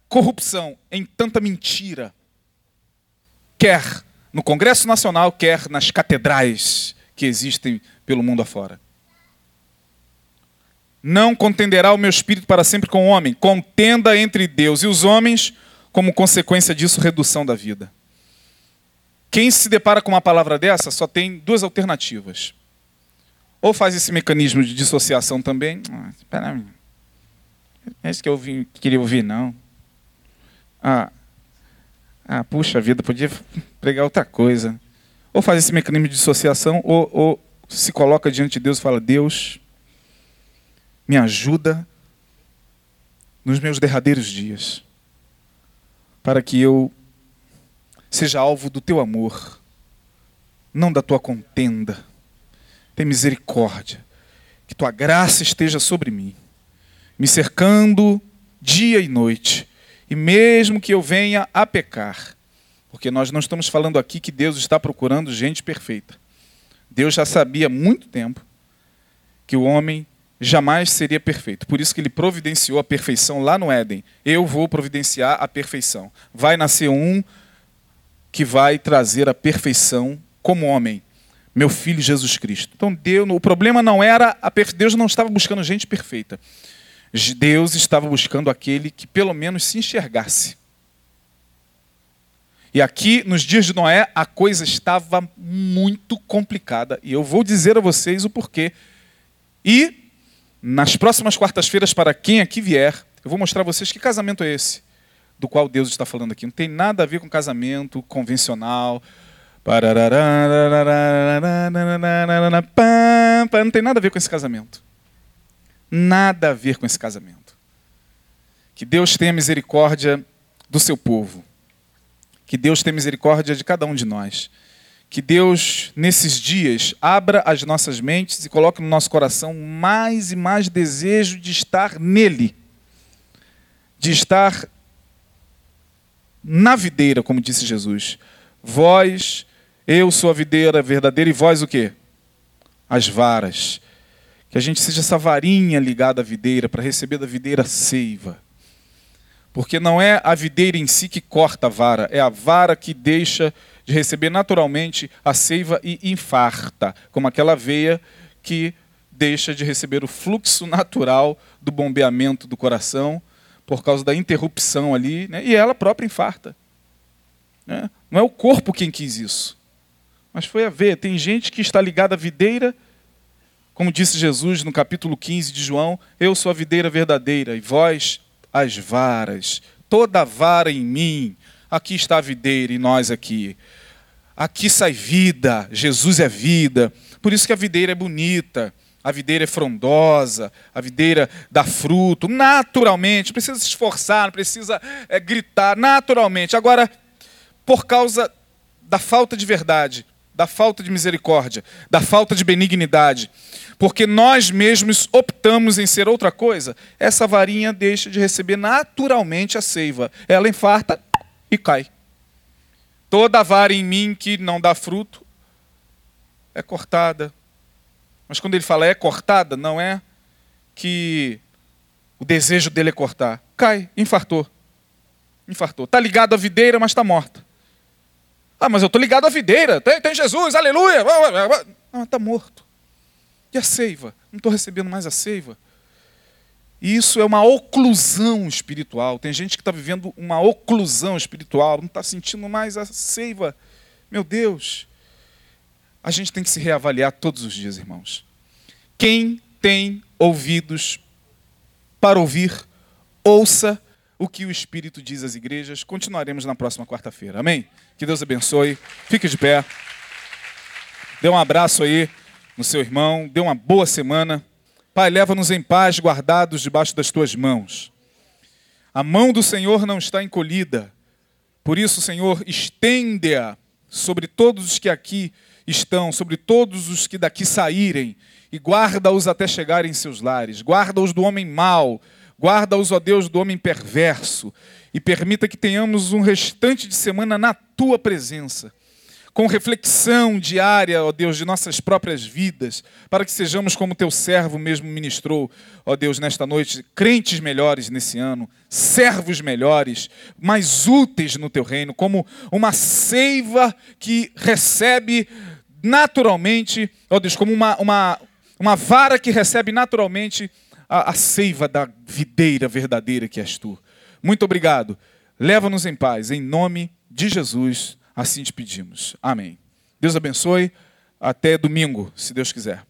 corrupção, em tanta mentira, quer no Congresso Nacional, quer nas catedrais que existem pelo mundo afora. Não contenderá o meu espírito para sempre com o homem. Contenda entre Deus e os homens, como consequência disso, redução da vida. Quem se depara com uma palavra dessa só tem duas alternativas. Ou faz esse mecanismo de dissociação também. Ah, espera aí. É isso que eu queria ouvir, não. Ah, ah, puxa vida, podia pregar outra coisa. Ou faz esse mecanismo de dissociação, ou, ou se coloca diante de Deus e fala: Deus, me ajuda nos meus derradeiros dias, para que eu seja alvo do teu amor, não da tua contenda. Tem misericórdia, que tua graça esteja sobre mim, me cercando dia e noite, e mesmo que eu venha a pecar, porque nós não estamos falando aqui que Deus está procurando gente perfeita. Deus já sabia há muito tempo que o homem jamais seria perfeito. Por isso que ele providenciou a perfeição lá no Éden. Eu vou providenciar a perfeição. Vai nascer um que vai trazer a perfeição como homem, meu filho Jesus Cristo. Então Deus, o problema não era a Deus não estava buscando gente perfeita. Deus estava buscando aquele que pelo menos se enxergasse. E aqui, nos dias de Noé, a coisa estava muito complicada. E eu vou dizer a vocês o porquê. E nas próximas quartas-feiras, para quem aqui vier, eu vou mostrar a vocês que casamento é esse, do qual Deus está falando aqui. Não tem nada a ver com casamento convencional. Não tem nada a ver com esse casamento. Nada a ver com esse casamento. Que Deus tenha misericórdia do seu povo. Que Deus tenha misericórdia de cada um de nós que Deus, nesses dias, abra as nossas mentes e coloque no nosso coração mais e mais desejo de estar nele, de estar na videira, como disse Jesus. Vós, eu sou a videira verdadeira e vós o quê? As varas. Que a gente seja essa varinha ligada à videira para receber da videira seiva. Porque não é a videira em si que corta a vara, é a vara que deixa de receber naturalmente a seiva e infarta, como aquela veia que deixa de receber o fluxo natural do bombeamento do coração por causa da interrupção ali, né? e ela própria infarta. Né? Não é o corpo quem quis isso, mas foi a veia. Tem gente que está ligada à videira, como disse Jesus no capítulo 15 de João: Eu sou a videira verdadeira, e vós as varas. Toda vara em mim, aqui está a videira e nós aqui. Aqui sai vida, Jesus é vida. Por isso que a videira é bonita, a videira é frondosa, a videira dá fruto, naturalmente, precisa se esforçar, precisa é, gritar, naturalmente. Agora, por causa da falta de verdade, da falta de misericórdia, da falta de benignidade, porque nós mesmos optamos em ser outra coisa, essa varinha deixa de receber naturalmente a seiva. Ela infarta e cai. Toda vara em mim que não dá fruto é cortada, mas quando ele fala é cortada, não é que o desejo dele é cortar. Cai, infartou. Infartou. Está ligado à videira, mas está morta. Ah, mas eu estou ligado à videira. Tem, tem Jesus, aleluia. Não, está morto. E a seiva? Não estou recebendo mais a seiva. E isso é uma oclusão espiritual. Tem gente que está vivendo uma oclusão espiritual, não está sentindo mais a seiva. Meu Deus, a gente tem que se reavaliar todos os dias, irmãos. Quem tem ouvidos para ouvir, ouça o que o Espírito diz às igrejas. Continuaremos na próxima quarta-feira. Amém? Que Deus abençoe. Fique de pé. Dê um abraço aí no seu irmão. Dê uma boa semana. Pai, leva-nos em paz, guardados debaixo das tuas mãos. A mão do Senhor não está encolhida. Por isso, Senhor, estende-a sobre todos os que aqui estão, sobre todos os que daqui saírem, e guarda-os até chegarem em seus lares. Guarda-os do homem mau, guarda-os, ó Deus, do homem perverso, e permita que tenhamos um restante de semana na tua presença com reflexão diária, ó Deus, de nossas próprias vidas, para que sejamos como teu servo mesmo ministrou, ó Deus, nesta noite, crentes melhores nesse ano, servos melhores, mais úteis no teu reino, como uma seiva que recebe naturalmente, ó Deus, como uma, uma, uma vara que recebe naturalmente a, a seiva da videira verdadeira que és tu. Muito obrigado. Leva-nos em paz, em nome de Jesus. Assim te pedimos. Amém. Deus abençoe. Até domingo, se Deus quiser.